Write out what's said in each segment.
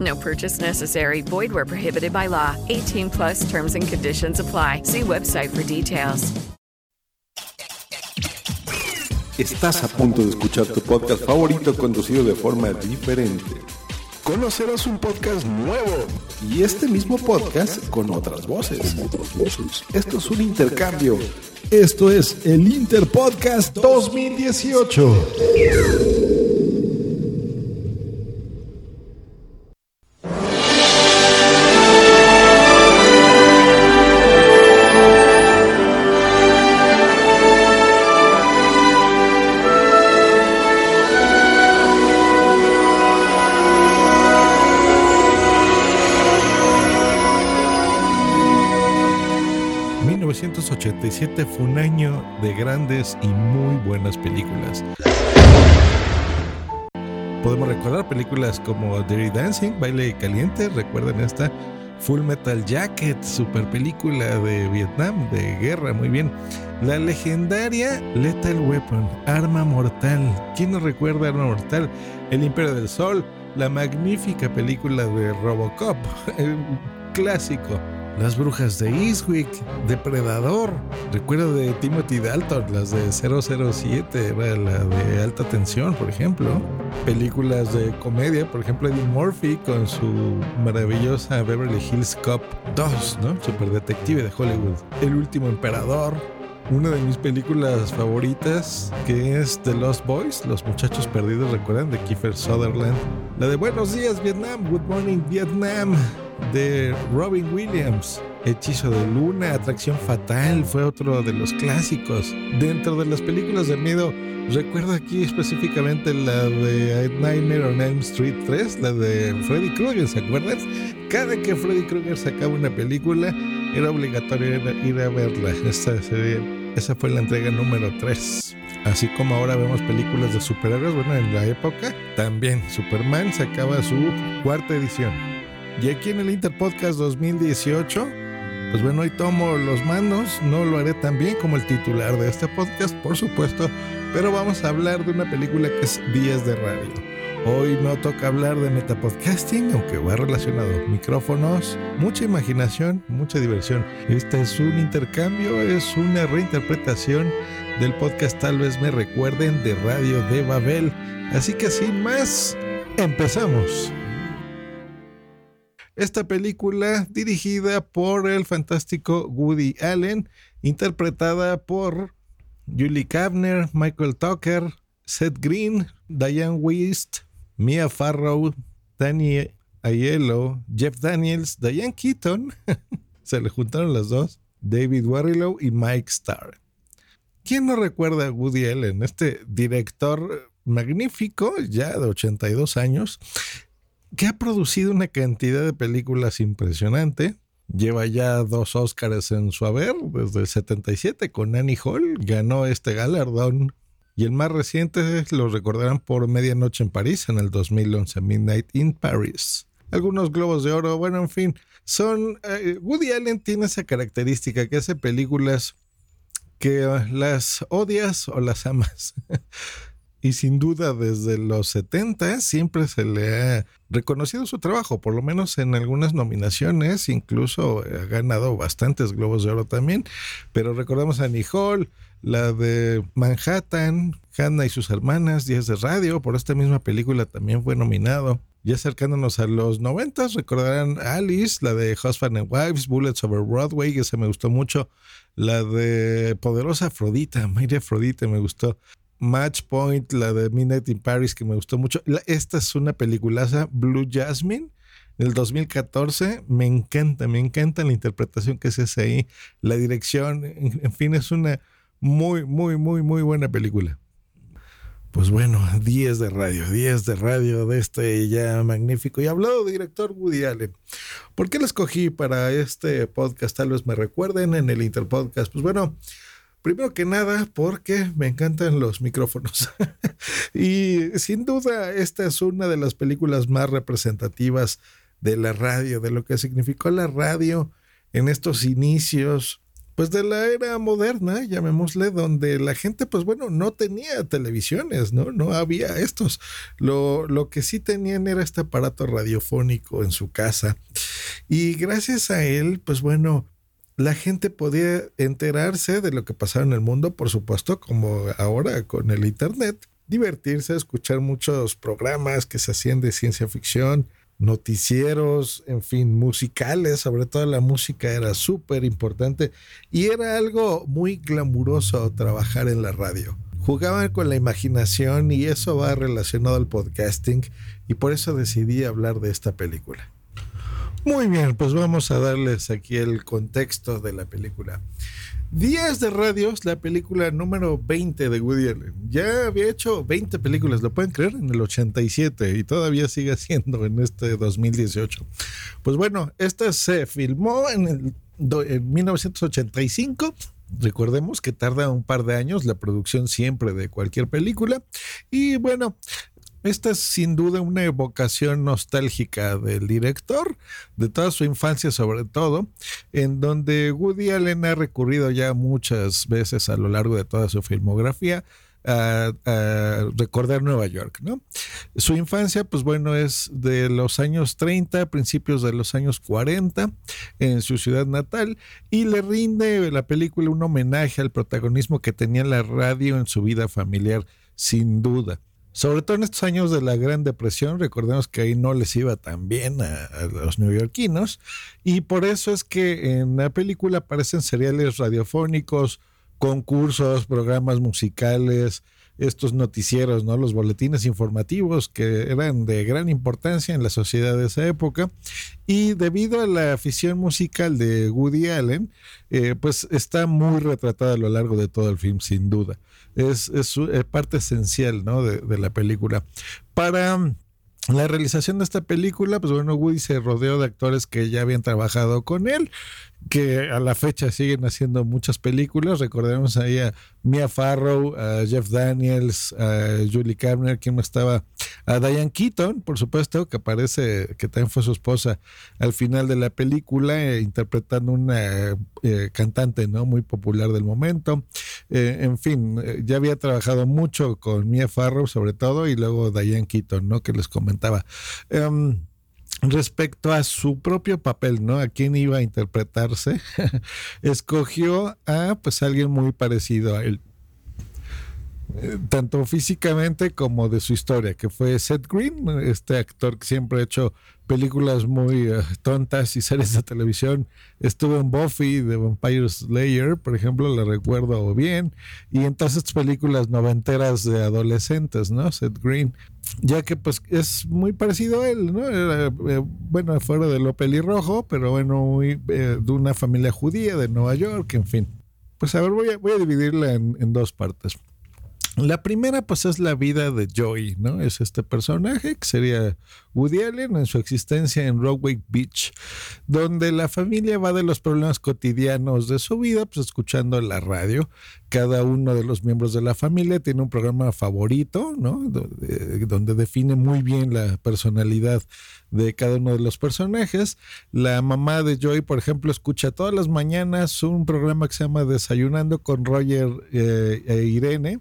No purchase necessary. Void where prohibited by law. 18 plus terms and conditions apply. See website for details. Estás a punto de escuchar tu podcast favorito conducido de forma diferente. Conocerás un podcast nuevo y este mismo podcast con otras voces. Esto es un intercambio. Esto es el Interpodcast 2018. Fue un año de grandes y muy buenas películas. Podemos recordar películas como Dirty Dancing, Baile Caliente, recuerden esta Full Metal Jacket, super película de Vietnam, de guerra, muy bien. La legendaria Lethal Weapon, Arma Mortal. ¿Quién no recuerda Arma Mortal? El Imperio del Sol, la magnífica película de Robocop, el clásico. Las brujas de Eastwick, Depredador. Recuerdo de Timothy Dalton, las de 007, era la de alta tensión, por ejemplo. Películas de comedia, por ejemplo, Eddie Murphy con su maravillosa Beverly Hills Cop 2, ¿no? Super detective de Hollywood. El último emperador. Una de mis películas favoritas, que es The Lost Boys, Los Muchachos Perdidos, recuerdan, de Kiefer Sutherland. La de Buenos Días, Vietnam, Good Morning, Vietnam de Robin Williams. Hechizo de Luna, Atracción Fatal, fue otro de los clásicos. Dentro de las películas de miedo, recuerdo aquí específicamente la de Nightmare on Elm Street 3, la de Freddy Krueger, ¿se acuerdan? Cada que Freddy Krueger sacaba una película, era obligatorio ir a verla. Esta, esa fue la entrega número 3. Así como ahora vemos películas de superhéroes, bueno, en la época también Superman sacaba su cuarta edición. Y aquí en el Interpodcast 2018, pues bueno, hoy tomo los mandos, no lo haré tan bien como el titular de este podcast, por supuesto, pero vamos a hablar de una película que es Días de Radio. Hoy no toca hablar de metapodcasting, aunque va relacionado. Micrófonos, mucha imaginación, mucha diversión. Este es un intercambio, es una reinterpretación del podcast Tal vez me recuerden de Radio de Babel. Así que sin más, empezamos. Esta película dirigida por el fantástico Woody Allen, interpretada por Julie Kavner, Michael Tucker, Seth Green, Diane West, Mia Farrow, Danny Aiello, Jeff Daniels, Diane Keaton, se le juntaron las dos, David Warrilow y Mike Starr. ¿Quién no recuerda a Woody Allen, este director magnífico, ya de 82 años, que ha producido una cantidad de películas impresionante. Lleva ya dos Oscars en su haber, desde el 77 con Annie Hall, ganó este galardón. Y el más reciente lo recordarán por Medianoche en París en el 2011, Midnight in Paris. Algunos globos de oro, bueno, en fin, son... Eh, Woody Allen tiene esa característica que hace películas que las odias o las amas. y sin duda desde los 70 siempre se le ha reconocido su trabajo, por lo menos en algunas nominaciones, incluso ha ganado bastantes globos de oro también, pero recordamos a Nicole, la de Manhattan, Hannah y sus hermanas, Días de Radio, por esta misma película también fue nominado. Ya acercándonos a los noventas, recordarán Alice, la de Husband and Wives, Bullets Over Broadway, que se me gustó mucho. La de Poderosa Afrodita, María Afrodita, me gustó. Match Point, la de Midnight in Paris, que me gustó mucho. esta es una peliculaza, Blue Jasmine, del 2014. Me encanta, me encanta la interpretación que se hace ahí, la dirección, en fin, es una muy, muy, muy, muy buena película. Pues bueno, 10 de radio, 10 de radio de este ya magnífico y hablado de director Woody Allen. ¿Por qué lo escogí para este podcast? Tal vez me recuerden en el Interpodcast. Pues bueno, primero que nada porque me encantan los micrófonos. y sin duda esta es una de las películas más representativas de la radio, de lo que significó la radio en estos inicios pues de la era moderna, llamémosle, donde la gente, pues bueno, no tenía televisiones, ¿no? No había estos. Lo, lo que sí tenían era este aparato radiofónico en su casa. Y gracias a él, pues bueno, la gente podía enterarse de lo que pasaba en el mundo, por supuesto, como ahora con el Internet, divertirse, escuchar muchos programas que se hacían de ciencia ficción, noticieros, en fin, musicales, sobre todo la música era súper importante y era algo muy glamuroso trabajar en la radio. Jugaban con la imaginación y eso va relacionado al podcasting y por eso decidí hablar de esta película. Muy bien, pues vamos a darles aquí el contexto de la película. Días de Radios, la película número 20 de Woody Allen. Ya había hecho 20 películas, ¿lo pueden creer? En el 87 y todavía sigue haciendo en este 2018. Pues bueno, esta se filmó en, el, en 1985. Recordemos que tarda un par de años la producción siempre de cualquier película. Y bueno, esta es sin duda una evocación nostálgica del director, de toda su infancia sobre todo, en donde Woody Allen ha recurrido ya muchas veces a lo largo de toda su filmografía a, recordar Nueva York, ¿no? Su infancia, pues bueno, es de los años 30, principios de los años 40, en su ciudad natal, y le rinde la película un homenaje al protagonismo que tenía la radio en su vida familiar, sin duda. Sobre todo en estos años de la Gran Depresión, recordemos que ahí no les iba tan bien a, los neoyorquinos, y por eso es que en la película aparecen seriales radiofónicos, concursos, programas musicales, estos noticieros, ¿no? Los boletines informativos que eran de gran importancia en la sociedad de esa época. Y debido a la afición musical de Woody Allen, eh, pues está muy retratada a lo largo de todo el film, sin duda. Es, es, parte esencial, ¿no? De, de la película. Para la realización de esta película, pues bueno, Woody se rodeó de actores que ya habían trabajado con él que a la fecha siguen haciendo muchas películas. Recordemos ahí a Mia Farrow, a Jeff Daniels, a Julie Carner, quien estaba, a Diane Keaton, por supuesto, que aparece, que también fue su esposa al final de la película, eh, interpretando una eh, cantante no muy popular del momento. Eh, en fin, ya había trabajado mucho con Mia Farrow, sobre todo, y luego Diane Keaton, ¿no? Que les Em, respecto a su propio papel, ¿no? A quién iba a interpretarse, escogió a pues alguien muy parecido a él. Eh, tanto físicamente como de su historia, que fue Seth Green, este actor que siempre ha hecho películas muy eh, tontas y series de televisión. Estuvo en Buffy de Vampire Slayer, por ejemplo, la recuerdo bien. Y en todas estas películas noventeras de adolescentes, ¿no? Seth Green. Ya que pues es muy parecido a él, ¿no? Eh, bueno, fuera de lo pelirrojo, pero bueno, de una familia judía de Nueva York, en fin. Pues a ver, voy a, voy dividirla en dos partes. La primera, pues, es la vida de Joey, ¿no? Es este personaje que sería Woody Allen en su existencia en Rockaway Beach, donde la familia va de los problemas cotidianos de su vida, pues, escuchando la radio. Cada uno de los miembros de la familia tiene un programa favorito, ¿no? Donde define muy bien la personalidad de cada uno de los personajes. La mamá de Joey, por ejemplo, escucha todas las mañanas un programa que se llama Desayunando con Roger eh, e Irene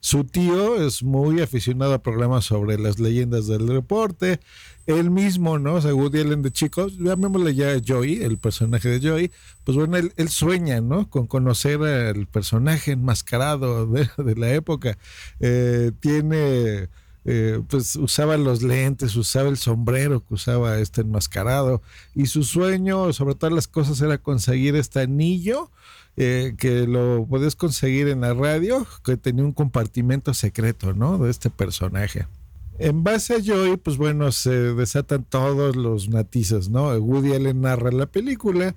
su tío es muy aficionado a programas sobre las leyendas del deporte. Él mismo, ¿no? O sea, Woody Allen de chicos, llamémosle ya Joey, el personaje de Joey, pues bueno, él, sueña, ¿no? Con conocer al personaje enmascarado de, la época. Eh, tiene eh, pues usaba los lentes, usaba el sombrero que usaba este enmascarado y su sueño sobre todas las cosas era conseguir este anillo eh, que lo podías conseguir en la radio, que tenía un compartimento secreto, ¿no? De este personaje. En base a Joy, pues bueno, se desatan todos los natizos, ¿no? Woody Allen narra la película,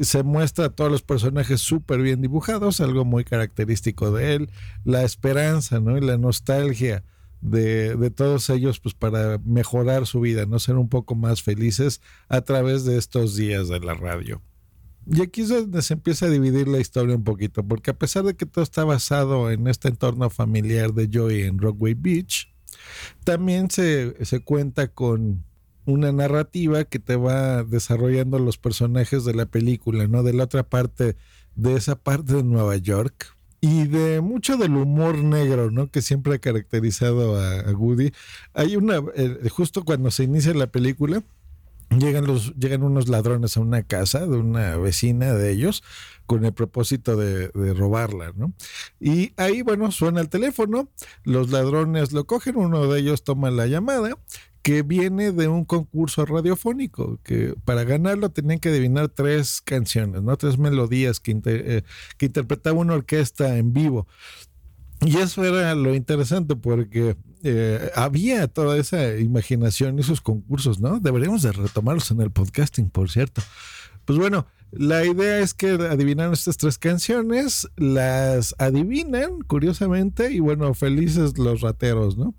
se muestra a todos los personajes súper bien dibujados, algo muy característico de él, la esperanza, ¿no? Y la nostalgia de, de, todos ellos, pues para mejorar su vida, ¿no? Ser un poco más felices a través de estos días de la radio. Y aquí es donde se empieza a dividir la historia un poquito, porque a pesar de que todo está basado en este entorno familiar de Joy en Rockway Beach, también se, se cuenta con una narrativa que te va desarrollando los personajes de la película, ¿no? De la otra parte, de esa parte de Nueva York. Y de mucho del humor negro, ¿no? Que siempre ha caracterizado a, Woody. Hay una, eh, justo cuando se inicia la película, llegan, los, llegan unos ladrones a una casa de una vecina de ellos con el propósito de, de, robarla, ¿no? Y ahí, bueno, suena el teléfono, los ladrones lo cogen, uno de ellos toma la llamada, que viene de un concurso radiofónico, que para ganarlo tenían que adivinar tres canciones, ¿no? Tres melodías que, eh, que interpretaba una orquesta en vivo. Y eso era lo interesante porque eh, había toda esa imaginación y esos concursos, ¿no? Deberíamos de retomarlos en el podcasting, por cierto. Pues bueno, la idea es que adivinan estas tres canciones, las adivinan, curiosamente, y bueno, felices los rateros, ¿no?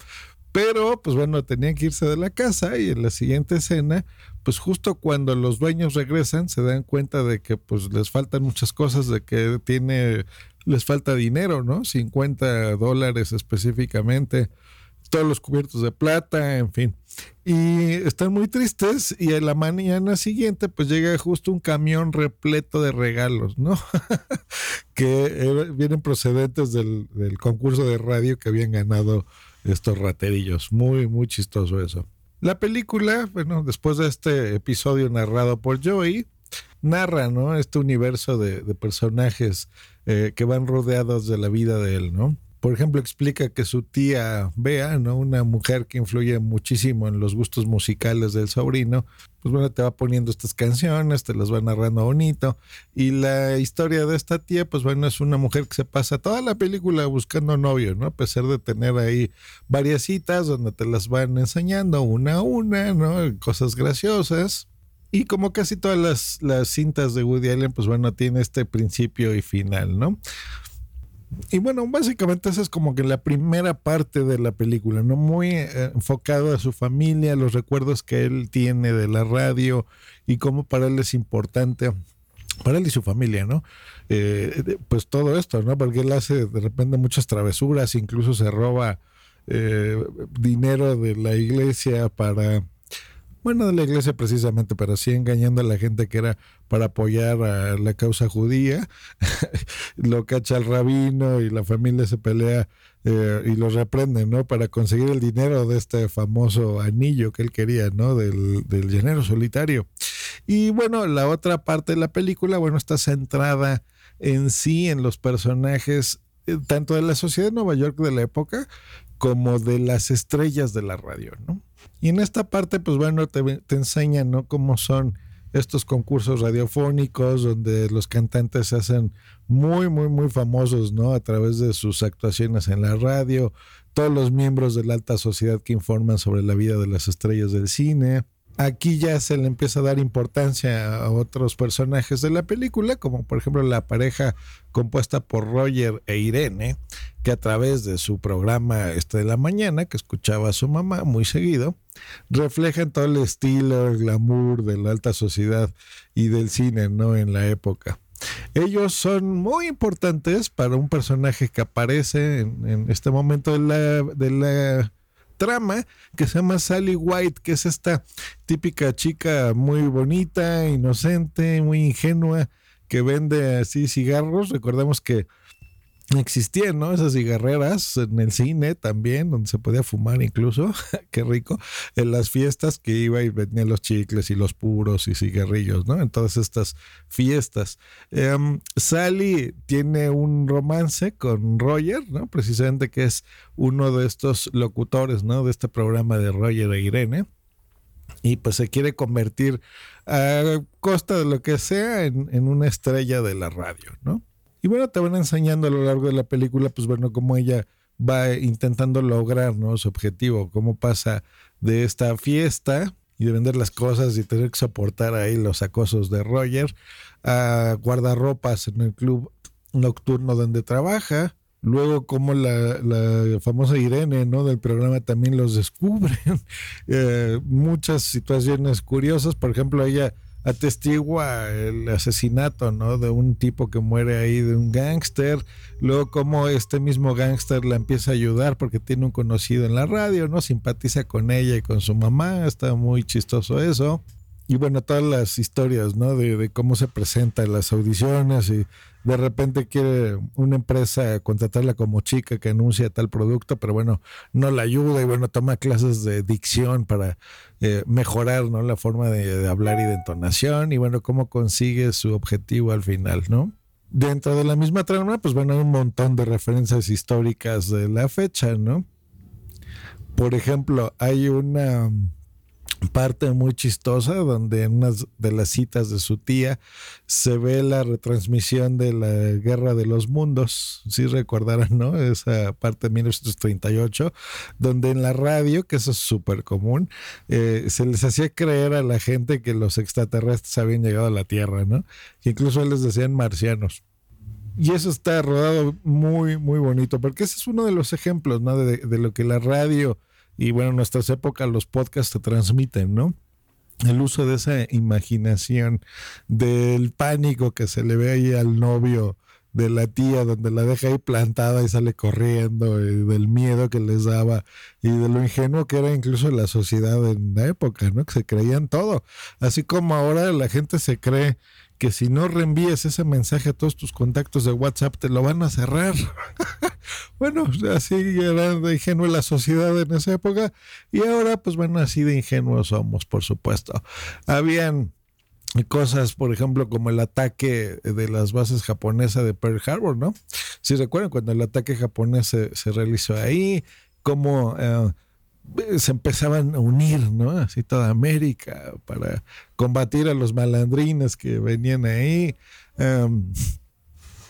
Pero, pues bueno, tenían que irse de la casa y en la siguiente escena, pues justo cuando los dueños regresan, se dan cuenta de que pues les faltan muchas cosas, de que tiene, les falta dinero, ¿no? 50 dólares específicamente todos los cubiertos de plata, en fin. Y están muy tristes y a la mañana siguiente pues llega justo un camión repleto de regalos, ¿no? que vienen procedentes del, del, concurso de radio que habían ganado estos raterillos. Muy, muy chistoso eso. La película, bueno, después de este episodio narrado por Joey, narra, ¿no? Este universo de, personajes eh, que van rodeados de la vida de él, ¿no? Por ejemplo, explica que su tía Bea, ¿no? Una mujer que influye muchísimo en los gustos musicales del sobrino, pues bueno, te va poniendo estas canciones, te las va narrando bonito. Y la historia de esta tía, pues bueno, es una mujer que se pasa toda la película buscando novio, ¿no? A pesar de tener ahí varias citas donde te las van enseñando una a una, ¿no? Cosas graciosas. Y como casi todas las, las cintas de Woody Allen, pues bueno, tiene este principio y final, ¿no? Y bueno, básicamente esa es como que la primera parte de la película, ¿no? Muy eh, enfocado a su familia, los recuerdos que él tiene de la radio y cómo para él es importante, para él y su familia, ¿no? Eh, pues todo esto, ¿no? Porque él hace de repente muchas travesuras, incluso se roba eh, dinero de la iglesia para bueno, de la iglesia precisamente, pero sí engañando a la gente que era para apoyar a la causa judía. lo cacha el rabino y la familia se pelea eh, y lo reprenden, ¿no? Para conseguir el dinero de este famoso anillo que él quería, ¿no? Del, del llanero solitario. Y bueno, la otra parte de la película, bueno, está centrada en sí, en los personajes eh, tanto de la sociedad de Nueva York de la época como de las estrellas de la radio, ¿no? Y en esta parte, pues bueno, te, te enseñan, ¿no? Cómo son estos concursos radiofónicos donde los cantantes se hacen muy, muy, muy famosos, ¿no? A través de sus actuaciones en la radio, todos los miembros de la alta sociedad que informan sobre la vida de las estrellas del cine. Aquí ya se le empieza a dar importancia a otros personajes de la película, como por ejemplo la pareja compuesta por Roger e Irene, que a través de su programa este de la mañana, que escuchaba a su mamá muy seguido, reflejan todo el estilo, el glamour de la alta sociedad y del cine, ¿no? En la época. Ellos son muy importantes para un personaje que aparece en, en este momento de la, de la trama que se llama Sally White, que es esta típica chica muy bonita, inocente, muy ingenua, que vende así cigarros. Recordemos que existían, ¿no? Esas cigarreras en el cine también, donde se podía fumar incluso, qué rico, en las fiestas que iba y venía los chicles y los puros y cigarrillos, ¿no? En todas estas fiestas. Em, Sally tiene un romance con Roger, ¿no? Precisamente que es uno de estos locutores, ¿no? De este programa de Roger e Irene. Y pues se quiere convertir a costa de lo que sea en una estrella de la radio, ¿no? Y bueno, te van enseñando a lo largo de la película, pues bueno, cómo ella va intentando lograr su objetivo, cómo pasa de esta fiesta y de vender las cosas y tener que soportar ahí los acosos de Roger a guardarropas en el club nocturno donde trabaja. Luego, como la, famosa Irene ¿no? del programa también los descubre. Eh, muchas situaciones curiosas. Por ejemplo, ella atestigua el asesinato, ¿no? De un tipo que muere ahí, de un gángster. Luego como este mismo gángster la empieza a ayudar porque tiene un conocido en la radio, ¿no? Simpatiza con ella y con su mamá. Está muy chistoso eso y bueno, todas las historias, ¿no? De, cómo se presentan las audiciones y de repente quiere una empresa contratarla como chica que anuncia tal producto, pero bueno, no la ayuda y bueno, toma clases de dicción para eh, mejorar, ¿no? La forma de, hablar y de entonación y bueno, cómo consigue su objetivo al final, ¿no? Dentro de la misma trama, pues bueno, hay un montón de referencias históricas de la fecha, ¿no? Por ejemplo, hay una parte muy chistosa donde en una de las citas de su tía se ve la retransmisión de la Guerra de los Mundos, si recordarán, ¿no? Esa parte de 1938, donde en la radio, que eso es súper común, eh, se les hacía creer a la gente que los extraterrestres habían llegado a la Tierra, ¿no? Que incluso les decían marcianos. Y eso está rodado muy, muy bonito, porque ese es uno de los ejemplos, ¿no? De, de lo que la radio y bueno, en nuestras épocas los podcasts te transmiten, ¿no? El uso de esa imaginación, del pánico que se le ve ahí al novio de la tía, donde la deja ahí plantada y sale corriendo, y del miedo que les daba, y de lo ingenuo que era incluso la sociedad en la época, ¿no? Que se creían todo. Así como ahora la gente se cree que si no reenvíes ese mensaje a todos tus contactos de WhatsApp, te lo van a cerrar. bueno, así era de ingenuo la sociedad en esa época. Y ahora, pues bueno, así de ingenuos somos, por supuesto. Habían cosas, por ejemplo, como el ataque de las bases japonesas de Pearl Harbor, ¿no? Si recuerdan, cuando el ataque japonés se, realizó ahí, como... Eh, se empezaban a unir, ¿no? Así toda América para combatir a los malandrines que venían ahí. Em,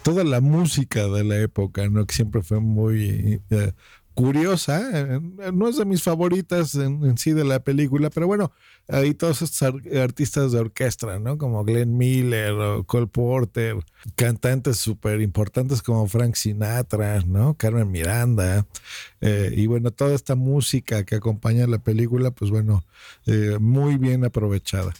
toda la música de la época, ¿no? Que siempre fue muy eh, curiosa. Eh, no es de mis favoritas en, sí de la película, pero bueno, hay todos estos artistas de orquesta, ¿no? Como Glenn Miller Cole Porter, cantantes súper importantes como Frank Sinatra, ¿no? Carmen Miranda. Eh, y bueno, toda esta música que acompaña la película, pues bueno, muy bien aprovechada.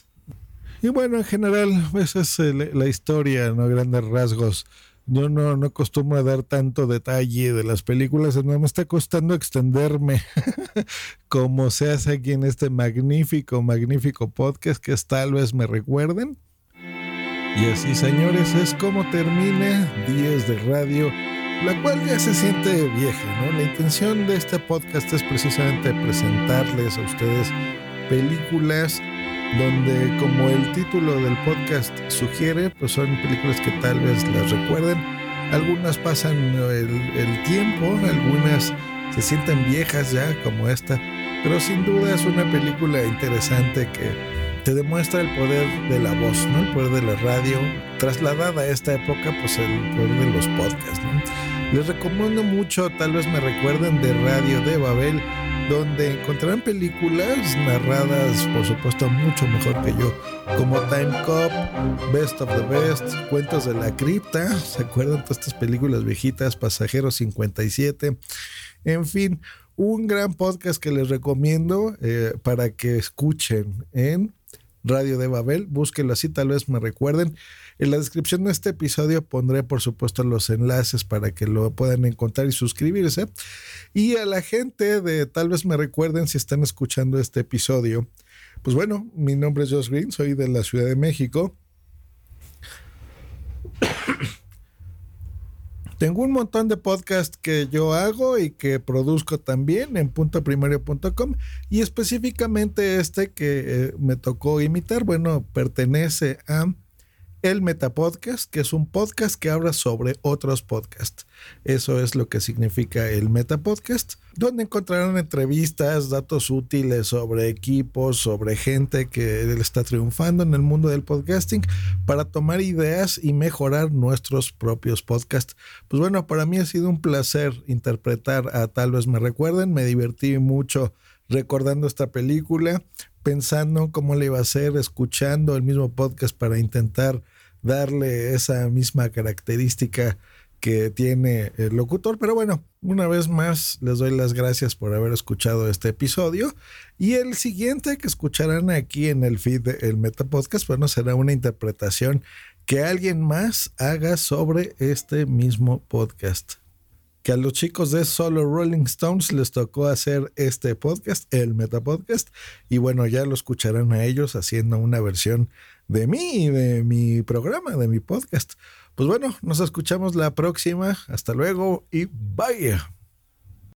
Y bueno, en general, esa es la historia, ¿no? Grandes rasgos yo no, no acostumbro a dar tanto detalle de las películas, no me está costando extenderme como se hace aquí en este magnífico, magnífico podcast que es tal vez me recuerden. Y así, señores, es como termina Días de Radio, la cual ya se siente vieja, ¿no? La intención de este podcast es precisamente presentarles a ustedes películas donde como el título del podcast sugiere, pues son películas que tal vez las recuerden. Algunas pasan el, tiempo, algunas se sienten viejas ya como esta, pero sin duda es una película interesante que te demuestra el poder de la voz, ¿no? El poder de la radio, trasladada a esta época, pues el poder de los podcasts, Les recomiendo mucho, tal vez me recuerden de Radio de Babel, donde encontrarán películas narradas, por supuesto, mucho mejor que yo, como Time Cop, Best of the Best, Cuentos de la Cripta, ¿se acuerdan de estas películas viejitas? Pasajeros 57, en fin, un gran podcast que les recomiendo eh, para que escuchen en Radio de Babel. Búsquenlo así, tal vez me recuerden. En la descripción de este episodio pondré, por supuesto, los enlaces para que lo puedan encontrar y suscribirse. Y a la gente de tal vez me recuerden si están escuchando este episodio. Pues bueno, mi nombre es Josh Green, soy de la Ciudad de México. Tengo un montón de podcasts que yo hago y que produzco también en puntoprimario.com y específicamente este que eh, me tocó imitar, bueno, pertenece a el Metapodcast, que es un podcast que habla sobre otros podcasts. Eso es lo que significa el Metapodcast, donde encontrarán entrevistas, datos útiles sobre equipos, sobre gente que está triunfando en el mundo del podcasting para tomar ideas y mejorar nuestros propios podcasts. Pues bueno, para mí ha sido un placer interpretar a Tal vez me recuerden, me divertí mucho recordando esta película, pensando cómo le iba a hacer, escuchando el mismo podcast para intentar darle esa misma característica que tiene el locutor. Pero bueno, una vez más les doy las gracias por haber escuchado este episodio. Y el siguiente que escucharán aquí en el feed del Meta Podcast, bueno, será una interpretación que alguien más haga sobre este mismo podcast. Que a los chicos de Solo Rolling Stones les tocó hacer este podcast, el Meta Podcast. Y bueno, ya lo escucharán a ellos haciendo una versión de mí, de mi programa, de mi podcast. Pues bueno, nos escuchamos la próxima. Hasta luego y bye.